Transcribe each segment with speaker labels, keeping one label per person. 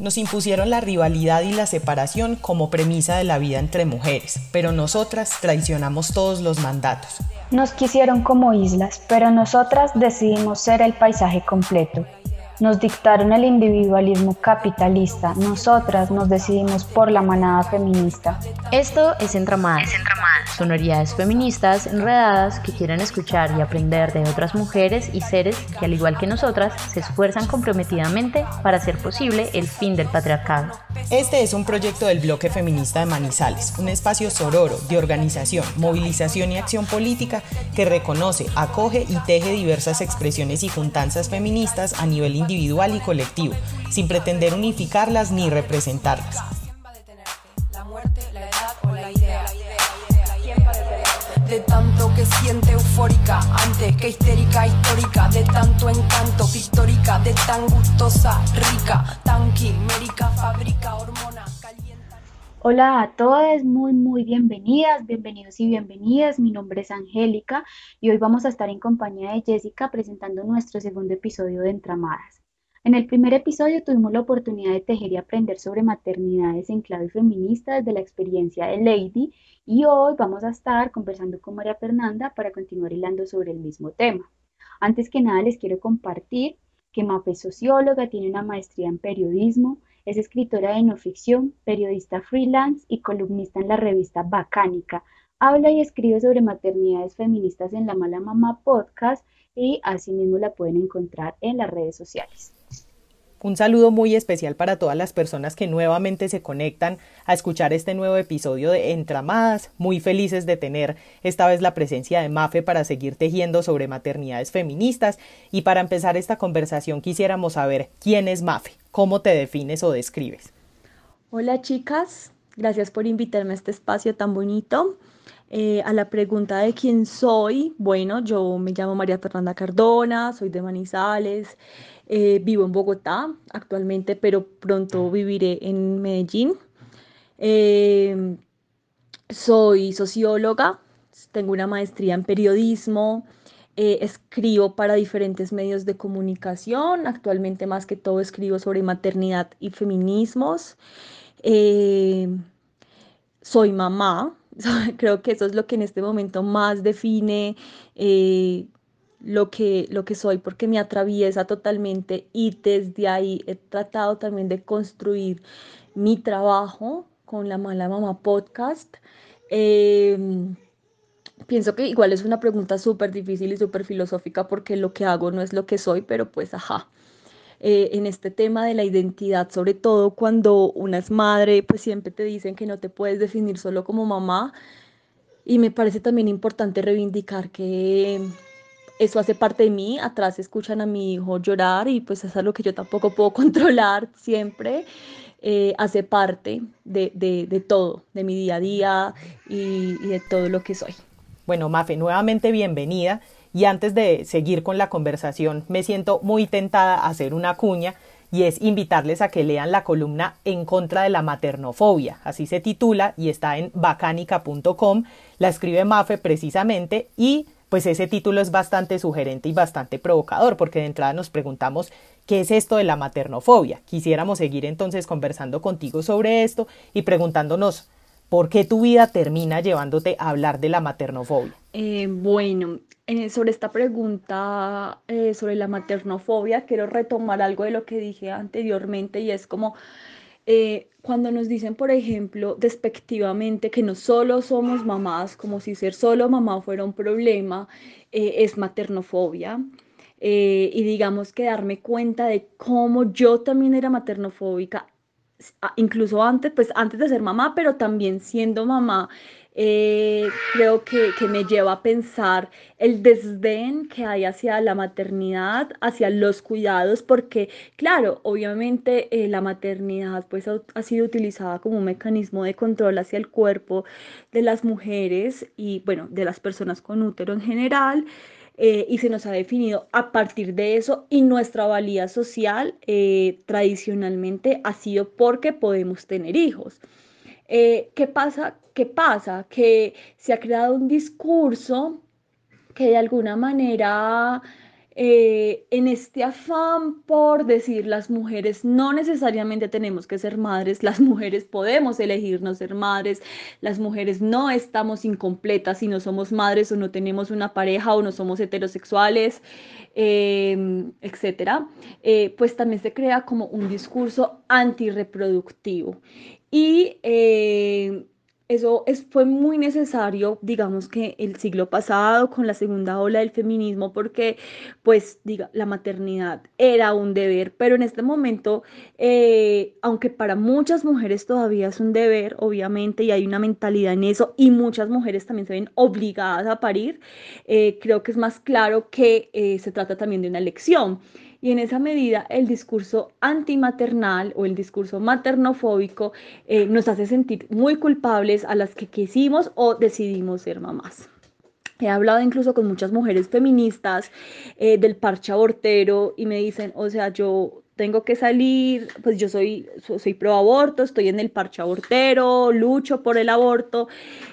Speaker 1: Nos impusieron la rivalidad y la separación como premisa de la vida entre mujeres, pero nosotras traicionamos todos los mandatos.
Speaker 2: Nos quisieron como islas, pero nosotras decidimos ser el paisaje completo. Nos dictaron el individualismo capitalista, nosotras nos decidimos por la manada feminista.
Speaker 3: Esto es Entramadas, es sonoridades feministas enredadas que quieren escuchar y aprender de otras mujeres y seres que al igual que nosotras se esfuerzan comprometidamente para hacer posible el fin del patriarcado.
Speaker 1: Este es un proyecto del Bloque Feminista de Manizales, un espacio sororo de organización, movilización y acción política que reconoce, acoge y teje diversas expresiones y juntanzas feministas a nivel individual individual y colectivo, sin pretender unificarlas ni representarlas.
Speaker 4: De tanto que siente eufórica, antes que histérica, histórica, de tanto encanto, pictórica, de tan gustosa, rica, tan quimérica, fabrica hormona, calienta.
Speaker 2: Hola a todas, muy muy bienvenidas, bienvenidos y bienvenidas. Mi nombre es Angélica y hoy vamos a estar en compañía de Jessica presentando nuestro segundo episodio de Entramadas. En el primer episodio tuvimos la oportunidad de tejer y aprender sobre maternidades en clave feminista desde la experiencia de Lady y hoy vamos a estar conversando con María Fernanda para continuar hilando sobre el mismo tema. Antes que nada les quiero compartir que Mafe es socióloga, tiene una maestría en periodismo, es escritora de no ficción, periodista freelance y columnista en la revista Bacánica. Habla y escribe sobre maternidades feministas en La Mala Mamá Podcast y asimismo la pueden encontrar en las redes sociales.
Speaker 1: Un saludo muy especial para todas las personas que nuevamente se conectan a escuchar este nuevo episodio de Entramadas. Muy felices de tener esta vez la presencia de Mafe para seguir tejiendo sobre maternidades feministas. Y para empezar esta conversación quisiéramos saber quién es Mafe, cómo te defines o describes.
Speaker 5: Hola chicas, gracias por invitarme a este espacio tan bonito. Eh, a la pregunta de quién soy, bueno, yo me llamo María Fernanda Cardona, soy de Manizales. Eh, vivo en Bogotá actualmente, pero pronto viviré en Medellín. Eh, soy socióloga, tengo una maestría en periodismo, eh, escribo para diferentes medios de comunicación, actualmente más que todo escribo sobre maternidad y feminismos. soy mamá, creo que eso es lo que en este momento más define lo que, lo que soy porque me atraviesa totalmente y desde ahí he tratado también de construir mi trabajo con la Mala Mamá Podcast. Em, pienso que igual es una pregunta súper difícil y súper filosófica porque lo que hago no es lo que soy, pero pues ajá. Eh, en este tema de la identidad, sobre todo cuando una es madre, pues siempre te dicen que no te puedes definir solo como mamá. Y me parece también importante reivindicar que eso hace parte de mí, atrás escuchan a mi hijo llorar y pues es algo que yo tampoco puedo controlar siempre, eh, hace parte de, todo, de mi día a día y, y de todo lo que soy.
Speaker 1: Bueno, Mafe, nuevamente bienvenida. Y antes de seguir con la conversación me siento muy tentada a hacer una cuña y es invitarles a que lean la columna En contra de la maternofobia, así se titula y está en bacánica.com, la escribe Mafe precisamente y pues ese título es bastante sugerente y bastante provocador, porque de entrada nos preguntamos qué es esto de la maternofobia. Quisiéramos seguir entonces conversando contigo sobre esto y preguntándonos por qué tu vida termina llevándote a hablar de la maternofobia.
Speaker 5: Eh, bueno, eh, sobre esta pregunta eh, sobre la maternofobia, quiero retomar algo de lo que dije anteriormente y es como eh, cuando nos dicen, por ejemplo, despectivamente que no solo somos mamás, como si ser solo mamá fuera un problema, eh, es maternofobia. Eh, y digamos que darme cuenta de cómo yo también era maternofóbica, incluso antes, pues antes de ser mamá, pero también siendo mamá, eh, creo que, me lleva a pensar el desdén que hay hacia la maternidad, hacia los cuidados, porque claro, obviamente eh, la maternidad pues ha, sido utilizada como un mecanismo de control hacia el cuerpo de las mujeres y bueno, de las personas con útero en general. Eh, y se nos ha definido a partir de eso y nuestra valía social tradicionalmente ha sido porque podemos tener hijos. Eh, ¿Qué pasa? ¿Qué pasa? Que se ha creado un discurso que de alguna manera eh, en este afán por decir las mujeres no necesariamente tenemos que ser madres, las mujeres podemos elegir no ser madres, las mujeres no estamos incompletas si no somos madres o no tenemos una pareja o no somos heterosexuales, em, etcétera, eh, pues también se crea como un discurso antirreproductivo. Y eh, eso es, fue muy necesario, digamos que el siglo pasado con la segunda ola del feminismo, porque pues diga, la maternidad era un deber, pero en este momento, eh, aunque para muchas mujeres todavía es un deber, obviamente, y hay una mentalidad en eso, y muchas mujeres también se ven obligadas a parir, eh, creo que es más claro que se trata también de una elección. Y en esa medida el discurso antimaternal o el discurso maternofóbico eh, nos hace sentir muy culpables a las que quisimos o decidimos ser mamás. He hablado incluso con muchas mujeres feministas eh, del parche abortero y me dicen, o sea, yo tengo que salir, pues yo soy, soy pro aborto, estoy en el parche abortero, lucho por el aborto,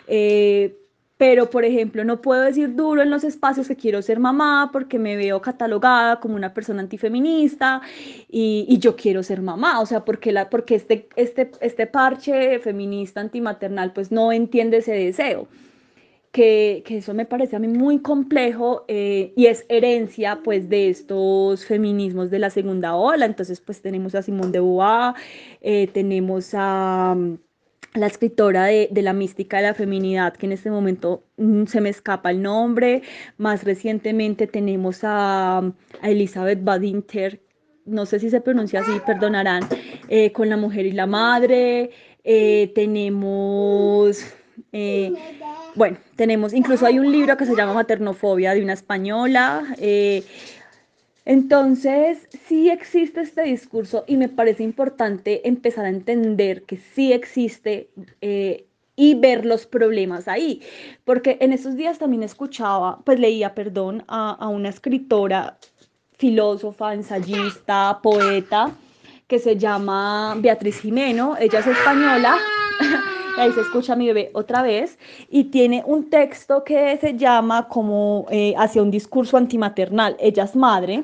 Speaker 5: eh, pero por ejemplo no puedo decir duro en los espacios que quiero ser mamá porque me veo catalogada como una persona antifeminista y, y yo quiero ser mamá, o sea, porque, la, porque este, este, este parche feminista antimaternal pues no entiende ese deseo. Que, que, eso me parece a mí muy complejo eh, y es herencia pues de estos feminismos de la segunda ola. Entonces pues tenemos a Simone de Beauvoir, eh, tenemos a la escritora de, la mística de la feminidad, que en este momento mm, se me escapa el nombre. Más recientemente tenemos a, Elizabeth Badinter, no sé si se pronuncia así, perdonarán, eh, con la mujer y la madre. Eh, tenemos, eh, bueno, tenemos, incluso hay un libro que se llama Maternofobia de una española. Entonces, sí existe este discurso y me parece importante empezar a entender que sí existe eh, y ver los problemas ahí. Porque en esos días también escuchaba, pues leía, perdón, a, una escritora, filósofa, ensayista, poeta, que se llama Beatriz Jimeno, ella es española. ahí se escucha mi bebé otra vez, y tiene un texto que se llama como eh, hacia un discurso antimaternal. Ella es madre,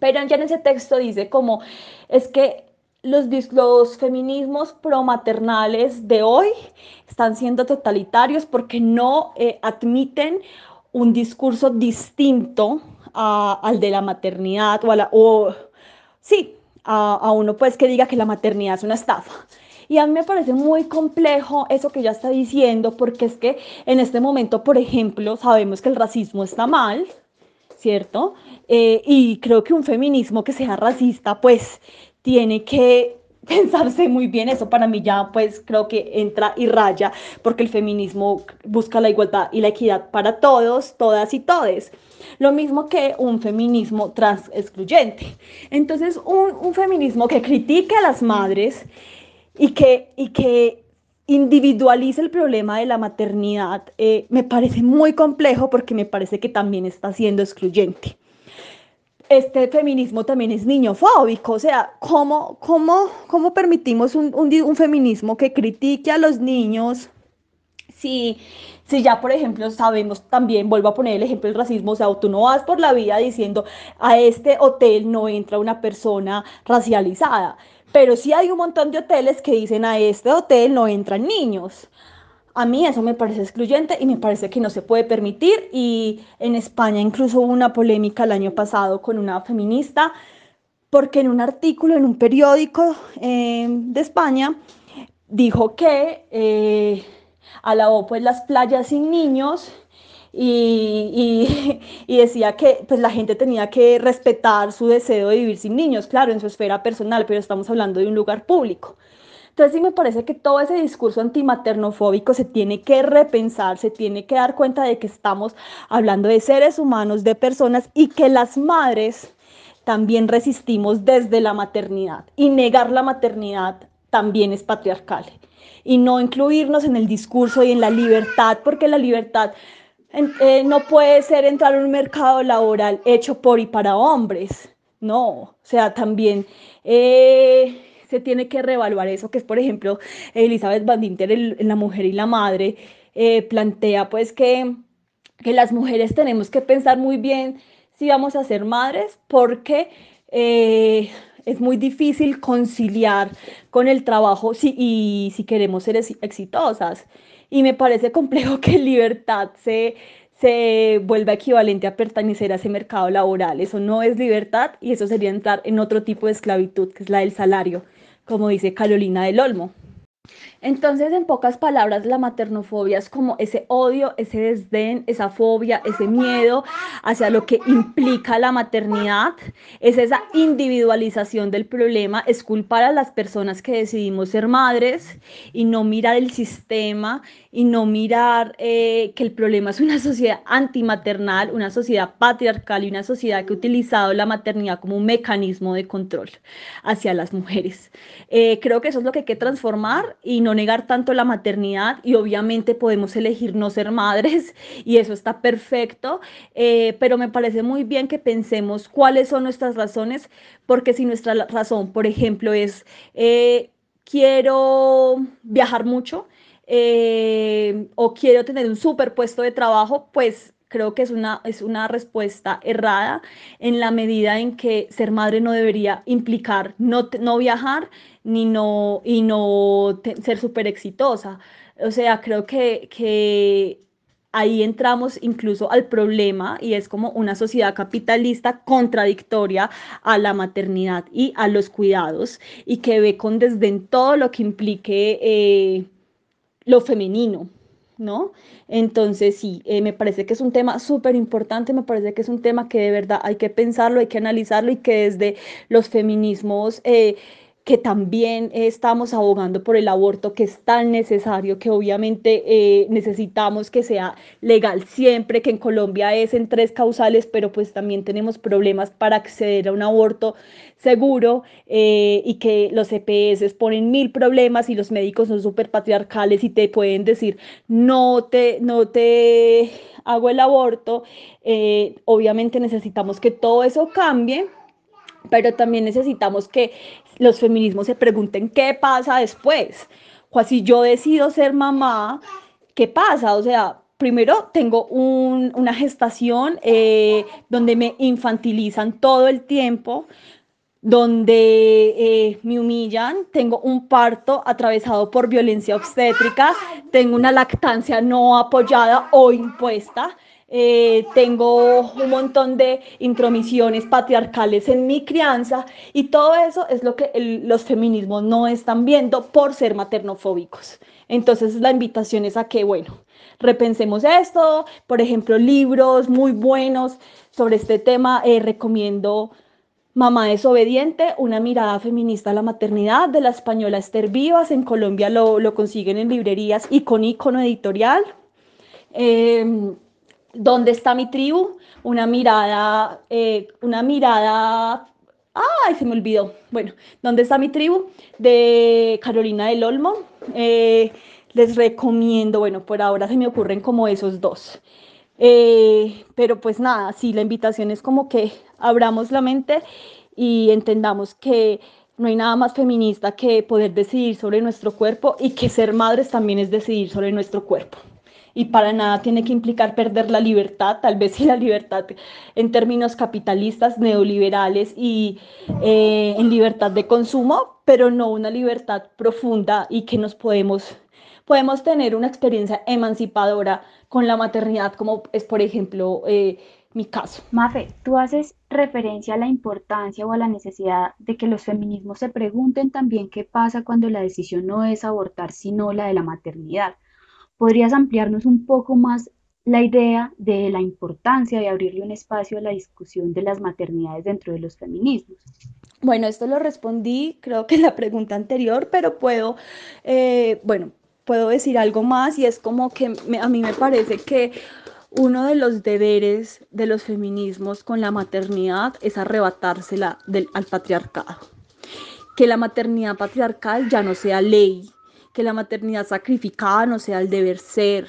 Speaker 5: pero ya en ese texto dice como, es que los, los feminismos promaternales de hoy están siendo totalitarios porque no eh, admiten un discurso distinto al de la maternidad o a la, o, sí, a, a, uno pues que diga que la maternidad es una estafa. Y a mí me parece muy complejo eso que ella está diciendo porque es que en este momento, por ejemplo, sabemos que el racismo está mal, ¿cierto? Eh, y creo que un feminismo que sea racista, pues tiene que pensarse muy bien eso para mí ya pues creo que entra y raya porque el feminismo busca la igualdad y la equidad para todos, todas y todes. Lo mismo que un feminismo trans excluyente. Entonces un, un feminismo que critique a las madres y que, y que individualiza el problema de la maternidad eh, me parece muy complejo porque me parece que también está siendo excluyente. Este feminismo también es niñofóbico, o sea, ¿cómo, cómo, cómo permitimos un, un, feminismo que critique a los niños si, si ya, por ejemplo, sabemos también, vuelvo a poner el ejemplo del racismo, o sea, tú no vas por la vida diciendo a este hotel no entra una persona racializada pero sí hay un montón de hoteles que dicen a este hotel no entran niños. A mí eso me parece excluyente y me parece que no se puede permitir. Y en España incluso hubo una polémica el año pasado con una feminista porque en un artículo en un periódico eh, de España dijo que eh, alabó pues las playas sin niños y, y, decía que pues, la gente tenía que respetar su deseo de vivir sin niños, claro, en su esfera personal, pero estamos hablando de un lugar público. Entonces sí me parece que todo ese discurso antimaternofóbico se tiene que repensar, se tiene que dar cuenta de que estamos hablando de seres humanos, de personas y que las madres también resistimos desde la maternidad y negar la maternidad también es patriarcal y no incluirnos en el discurso y en la libertad, porque la libertad eh, no puede ser entrar en un mercado laboral hecho por y para hombres. No, o sea, también eh, se tiene que reevaluar eso, que es, por ejemplo, Elizabeth Van Dinter en La Mujer y la Madre, eh, plantea pues que, que las mujeres tenemos que pensar muy bien sí vamos a ser madres porque es muy difícil conciliar con el trabajo si, y si queremos ser exitosas. Y me parece complejo que libertad se, se vuelva equivalente a pertenecer a ese mercado laboral. Eso no es libertad y eso sería entrar en otro tipo de esclavitud, que es la del salario, como dice Carolina del Olmo. Entonces, en pocas palabras, la maternofobia es como ese odio, ese desdén, esa fobia, ese miedo hacia lo que implica la maternidad, es esa individualización del problema, es culpar a las personas que decidimos ser madres y no mirar el sistema y no mirar eh, que el problema es una sociedad antimaternal, una sociedad patriarcal y una sociedad que ha utilizado la maternidad como un mecanismo de control hacia las mujeres. Eh, creo que eso es lo que hay que transformar y no negar tanto la maternidad y obviamente podemos elegir no ser madres y eso está perfecto, eh, pero me parece muy bien que pensemos cuáles son nuestras razones, porque si nuestra razón, por ejemplo, es quiero viajar mucho, eh, o quiero tener un super puesto de trabajo, pues creo que es una, es una respuesta errada en la medida en que ser madre no debería implicar no, no viajar ni no, y no ser súper exitosa. O sea, creo que, que ahí entramos incluso al problema y es como una sociedad capitalista contradictoria a la maternidad y a los cuidados y que ve con desdén todo lo que implique... Eh, lo femenino, ¿no? Entonces, sí, eh, me parece que es un tema súper importante, me parece que es un tema que de verdad hay que pensarlo, hay que analizarlo y que desde los feminismos... Eh, que también estamos abogando por el aborto, que es tan necesario, que obviamente eh, necesitamos que sea legal siempre, que en Colombia es en tres causales, pero pues también tenemos problemas para acceder a un aborto seguro eh, y que los EPS ponen mil problemas y los médicos son súper patriarcales y te pueden decir, no te, no te hago el aborto. Eh, obviamente necesitamos que todo eso cambie pero también necesitamos que los feminismos se pregunten qué pasa después. O si yo decido ser mamá, ¿qué pasa? O sea, primero tengo una gestación eh, donde me infantilizan todo el tiempo, donde eh, me humillan, tengo un parto atravesado por violencia obstétrica, tengo una lactancia no apoyada o impuesta. Eh, tengo un montón de intromisiones patriarcales en mi crianza y todo eso es lo que los feminismos no están viendo por ser maternofóbicos. Entonces la invitación es a que, bueno, repensemos esto, por ejemplo, libros muy buenos sobre este tema, eh, recomiendo Mamá desobediente, una mirada feminista a la maternidad de la española Esther Vivas, en Colombia lo, lo consiguen en librerías y con icono editorial. Eh, ¿Dónde está mi tribu? Una mirada, eh, una mirada, ay, se me olvidó. Bueno, ¿dónde está mi tribu? De Carolina del Olmo. Eh, les recomiendo, bueno, por ahora se me ocurren como esos dos. Eh, pero pues nada, sí, la invitación es como que abramos la mente y entendamos que no hay nada más feminista que poder decidir sobre nuestro cuerpo y que ser madres también es decidir sobre nuestro cuerpo y para nada tiene que implicar perder la libertad, tal vez sí la libertad en términos capitalistas, neoliberales y eh, en libertad de consumo, pero no una libertad profunda y que nos podemos, podemos tener una experiencia emancipadora con la maternidad, como es por ejemplo eh, mi caso.
Speaker 2: Mafe, tú haces referencia a la importancia o a la necesidad de que los feminismos se pregunten también qué pasa cuando la decisión no es abortar, sino la de la maternidad. ¿Podrías ampliarnos un poco más la idea de la importancia de abrirle un espacio a la discusión de las maternidades dentro de los feminismos?
Speaker 5: Bueno, esto lo respondí creo que en la pregunta anterior, pero puedo, eh, bueno, puedo decir algo más y es como que a mí me parece que uno de los deberes de los feminismos con la maternidad es arrebatársela al patriarcado. Que la maternidad patriarcal ya no sea ley, que la maternidad sacrificada no sea el deber ser,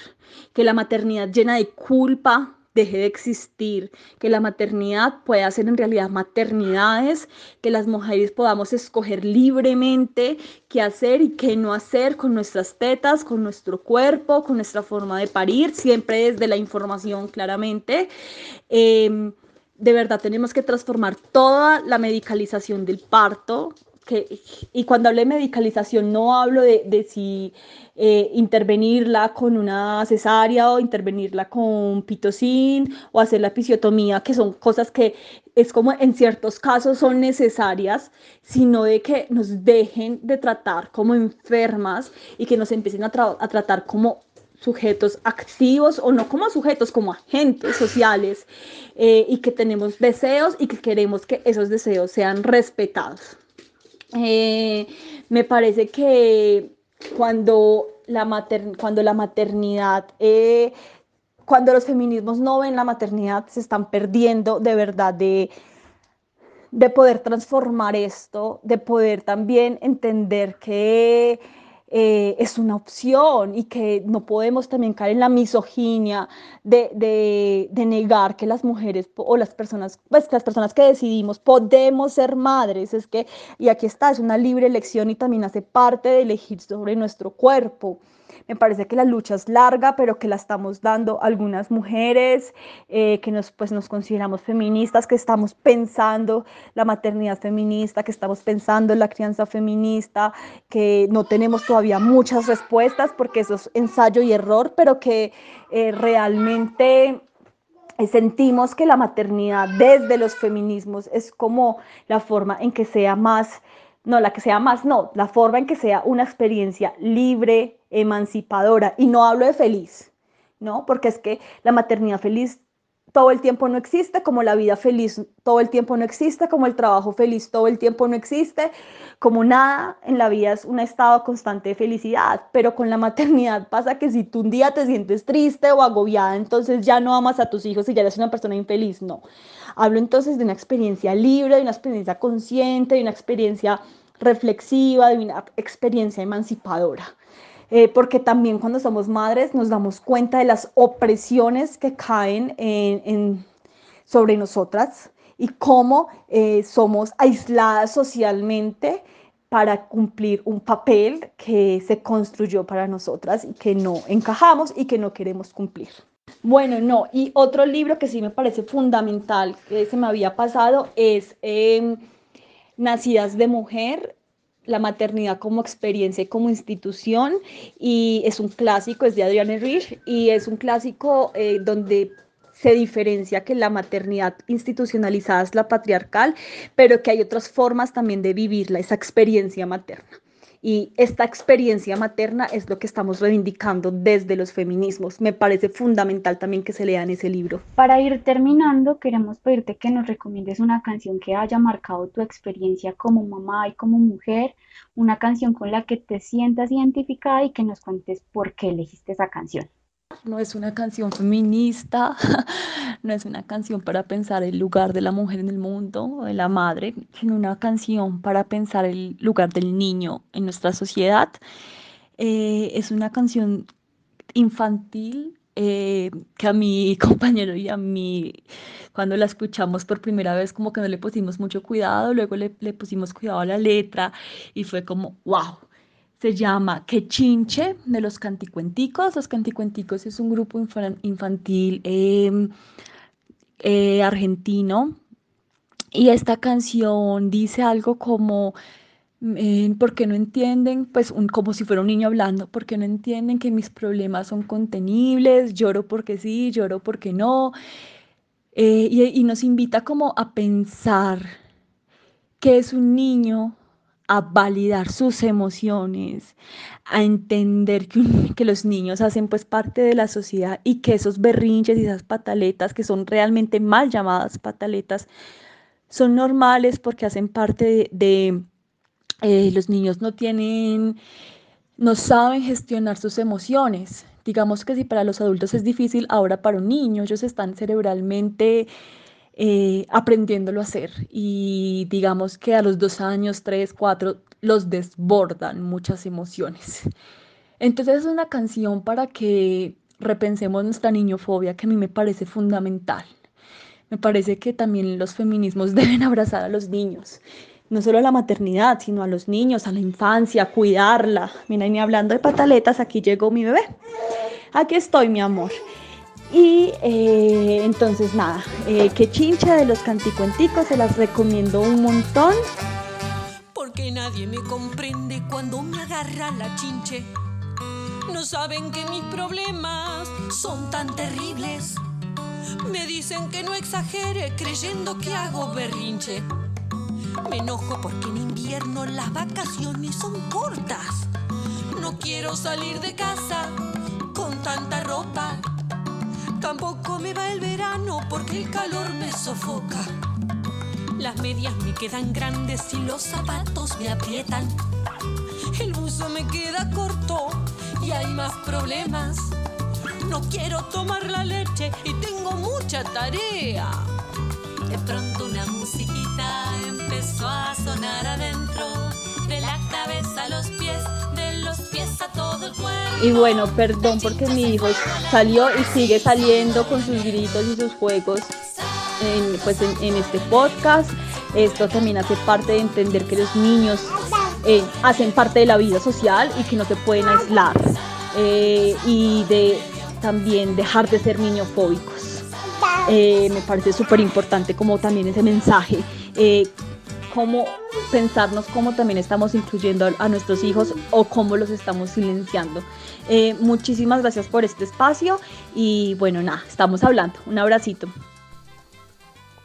Speaker 5: que la maternidad llena de culpa deje de existir, que la maternidad pueda ser en realidad maternidades, que las mujeres podamos escoger libremente qué hacer y qué no hacer con nuestras tetas, con nuestro cuerpo, con nuestra forma de parir, siempre desde la información claramente. Em, de verdad tenemos que transformar toda la medicalización del parto. Y cuando hablo de medicalización no hablo de, si eh, intervenirla con una cesárea o intervenirla con pitocin o hacer la episiotomía, que son cosas que es como en ciertos casos son necesarias, sino de que nos dejen de tratar como enfermas y que nos empiecen a, a tratar como sujetos activos o no como sujetos, como agentes sociales eh, y que tenemos deseos y que queremos que esos deseos sean respetados. Eh, me parece que cuando la, cuando la maternidad, eh, cuando los feminismos no ven la maternidad, se están perdiendo de verdad de, de poder transformar esto, de poder también entender que eh, es una opción y que no podemos también caer en la misoginia de, de, negar que las mujeres o las personas, pues, las personas que decidimos podemos ser madres. Es que, y aquí está, es una libre elección y también hace parte de elegir sobre nuestro cuerpo. Me parece que la lucha es larga, pero que la estamos dando algunas mujeres eh, que nos, pues, nos consideramos feministas, que estamos pensando la maternidad feminista, que estamos pensando la crianza feminista, que no tenemos todavía muchas respuestas porque eso es ensayo y error, pero que eh, realmente eh, sentimos que la maternidad desde los feminismos es como la forma en que sea más no, la que sea más, no, la forma en que sea una experiencia libre, emancipadora, y no hablo de feliz, ¿no? Porque es que la maternidad feliz todo el tiempo no existe, como la vida feliz todo el tiempo no existe, como el trabajo feliz todo el tiempo no existe, como nada en la vida es un estado constante de felicidad, pero con la maternidad pasa que si tú un día te sientes triste o agobiada, entonces ya no amas a tus hijos y ya eres una persona infeliz, no. Hablo entonces de una experiencia libre, de una experiencia consciente, de una experiencia reflexiva, de una experiencia emancipadora. Eh, porque también cuando somos madres nos damos cuenta de las opresiones que caen en, sobre nosotras y cómo eh, somos aisladas socialmente para cumplir un papel que se construyó para nosotras y que no encajamos y que no queremos cumplir. Bueno, no, y otro libro que sí me parece fundamental que se me había pasado es em, Nacidas de Mujer, la maternidad como experiencia y como institución, y es un clásico, es de Adriana Rich, y es un clásico eh, donde se diferencia que la maternidad institucionalizada es la patriarcal, pero que hay otras formas también de vivirla, esa experiencia materna. Y esta experiencia materna es lo que estamos reivindicando desde los feminismos. Me parece fundamental también que se lean ese libro.
Speaker 2: Para ir terminando, queremos pedirte que nos recomiendes una canción que haya marcado tu experiencia como mamá y como mujer, una canción con la que te sientas identificada y que nos cuentes por qué elegiste esa canción
Speaker 5: no es una canción feminista, no es una canción para pensar el lugar de la mujer en el mundo, de la madre, sino una canción para pensar el lugar del niño en nuestra sociedad. Eh, es una canción infantil eh, que a mi compañero y a mí, cuando la escuchamos por primera vez, como que no le pusimos mucho cuidado, luego le, le pusimos cuidado a la letra y fue como, wow se llama Quechinche de los Canticuenticos. Los Canticuenticos es un grupo infantil em, eh, argentino y esta canción dice algo como, eh, ¿por qué no entienden? Pues como si fuera un niño hablando, ¿por qué no entienden que mis problemas son contenibles? Lloro porque sí, lloro porque no. Eh, y, y nos invita como a pensar que es un niño a validar sus emociones, a entender que, los niños hacen pues parte de la sociedad y que esos berrinches y esas pataletas que son realmente mal llamadas pataletas son normales porque hacen parte de, eh, los niños no tienen, no saben gestionar sus emociones. Digamos que si para los adultos es difícil, ahora para un niño ellos están cerebralmente eh, aprendiéndolo a hacer. Y digamos que a los dos años, tres, cuatro, los desbordan muchas emociones. Entonces es una canción para que repensemos nuestra niñofobia que a mí me parece fundamental. Me parece que también los feminismos deben abrazar a los niños, no solo a la maternidad, sino a los niños, a la infancia, cuidarla. Mira, ni hablando de pataletas, aquí llegó mi bebé. Aquí estoy, mi amor. Y eh, entonces nada, eh, que chincha de los canticuenticos, se las recomiendo un montón.
Speaker 6: Porque nadie me comprende cuando me agarra la chinche. No saben que mis problemas son tan terribles. Me dicen que no exagere creyendo que hago berrinche. Me enojo porque en invierno las vacaciones son cortas. No quiero salir de casa con tanta ropa. Tampoco me va el verano porque el calor me sofoca. Las medias me quedan grandes y los zapatos me aprietan. El buzo me queda corto y hay más problemas. No quiero tomar la leche y tengo mucha tarea. De pronto una musiquita empezó a sonar adentro, de la cabeza a los pies,
Speaker 5: Y bueno, perdón porque mi hijo salió y sigue saliendo con sus gritos y sus juegos en, pues en, este podcast. Esto también hace parte de entender que los niños eh, hacen parte de la vida social y que no se pueden aislar. Eh, y de también dejar de ser niñofóbicos. Eh, me parece súper importante como también ese mensaje, eh, cómo pensarnos cómo también estamos incluyendo a, nuestros hijos o cómo los estamos silenciando. Eh, muchísimas gracias por este espacio y bueno, nada, estamos hablando. Un abracito.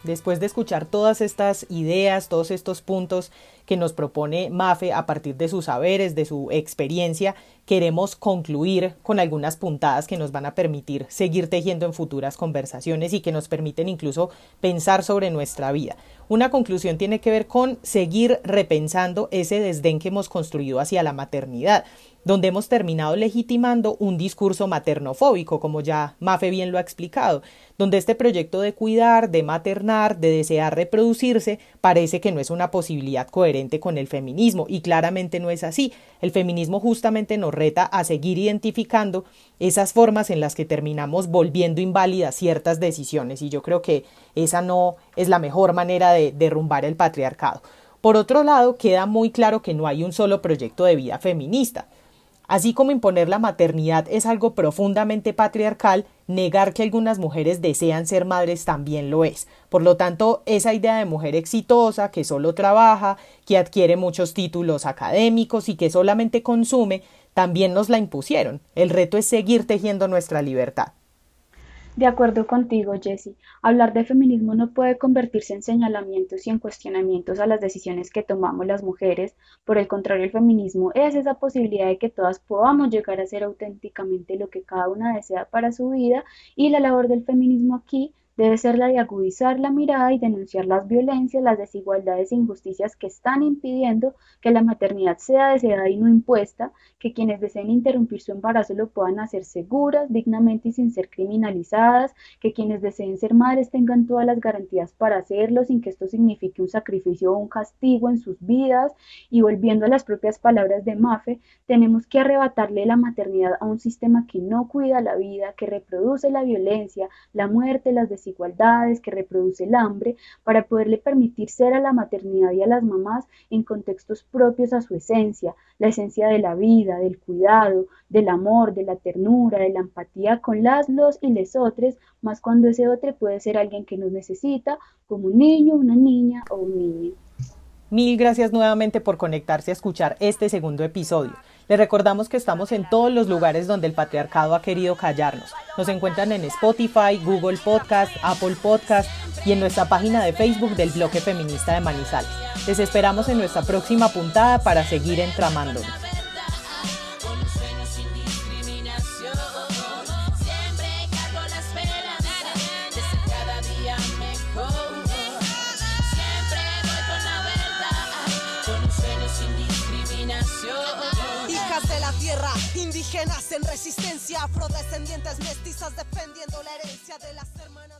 Speaker 1: Después de escuchar todas estas ideas, todos estos puntos que nos propone Mafe a partir de sus saberes, de su experiencia, queremos concluir con algunas puntadas que nos van a permitir seguir tejiendo en futuras conversaciones y que nos permiten incluso pensar sobre nuestra vida. Una conclusión tiene que ver con seguir repensando ese desdén que hemos construido hacia la maternidad donde hemos terminado legitimando un discurso maternofóbico, como ya Mafe bien lo ha explicado, donde este proyecto de cuidar, de maternar, de desear reproducirse, parece que no es una posibilidad coherente con el feminismo, y claramente no es así. El feminismo justamente nos reta a seguir identificando esas formas en las que terminamos volviendo inválidas ciertas decisiones, y yo creo que esa no es la mejor manera de derrumbar el patriarcado. Por otro lado, queda muy claro que no hay un solo proyecto de vida feminista. Así como imponer la maternidad es algo profundamente patriarcal, negar que algunas mujeres desean ser madres también lo es. Por lo tanto, esa idea de mujer exitosa, que solo trabaja, que adquiere muchos títulos académicos y que solamente consume, también nos la impusieron. El reto es seguir tejiendo nuestra libertad.
Speaker 2: De acuerdo contigo, Jessie, hablar de feminismo no puede convertirse en señalamientos y en cuestionamientos a las decisiones que tomamos las mujeres. Por el contrario, el feminismo es esa posibilidad de que todas podamos llegar a ser auténticamente lo que cada una desea para su vida y la labor del feminismo aquí debe ser la de agudizar la mirada y denunciar las violencias, las desigualdades e injusticias que están impidiendo que la maternidad sea deseada y no impuesta, que quienes deseen interrumpir su embarazo lo puedan hacer seguras, dignamente y sin ser criminalizadas, que quienes deseen ser madres tengan todas las garantías para hacerlo sin que esto signifique un sacrificio o un castigo en sus vidas. Y volviendo a las propias palabras de Mafe, tenemos que arrebatarle la maternidad a un sistema que no cuida la vida, que reproduce la violencia, la muerte, las desigualdades desigualdades, que reproduce el hambre, para poderle permitir ser a la maternidad y a las mamás en contextos propios a su esencia, la esencia de la vida, del cuidado, del amor, de la ternura, de la empatía con las, los y les otros, más cuando ese otro puede ser alguien que nos necesita, como un niño, una niña o un niño.
Speaker 1: Mil gracias nuevamente por conectarse a escuchar este segundo episodio. Les recordamos que estamos en todos los lugares donde el patriarcado ha querido callarnos. Nos encuentran en Spotify, Google Podcast, Apple Podcast y en nuestra página de Facebook del Bloque Feminista de Manizales. Les esperamos en nuestra próxima puntada para seguir entramándonos.
Speaker 7: Indígenas en resistencia, afrodescendientes mestizas defendiendo la herencia de las hermanas.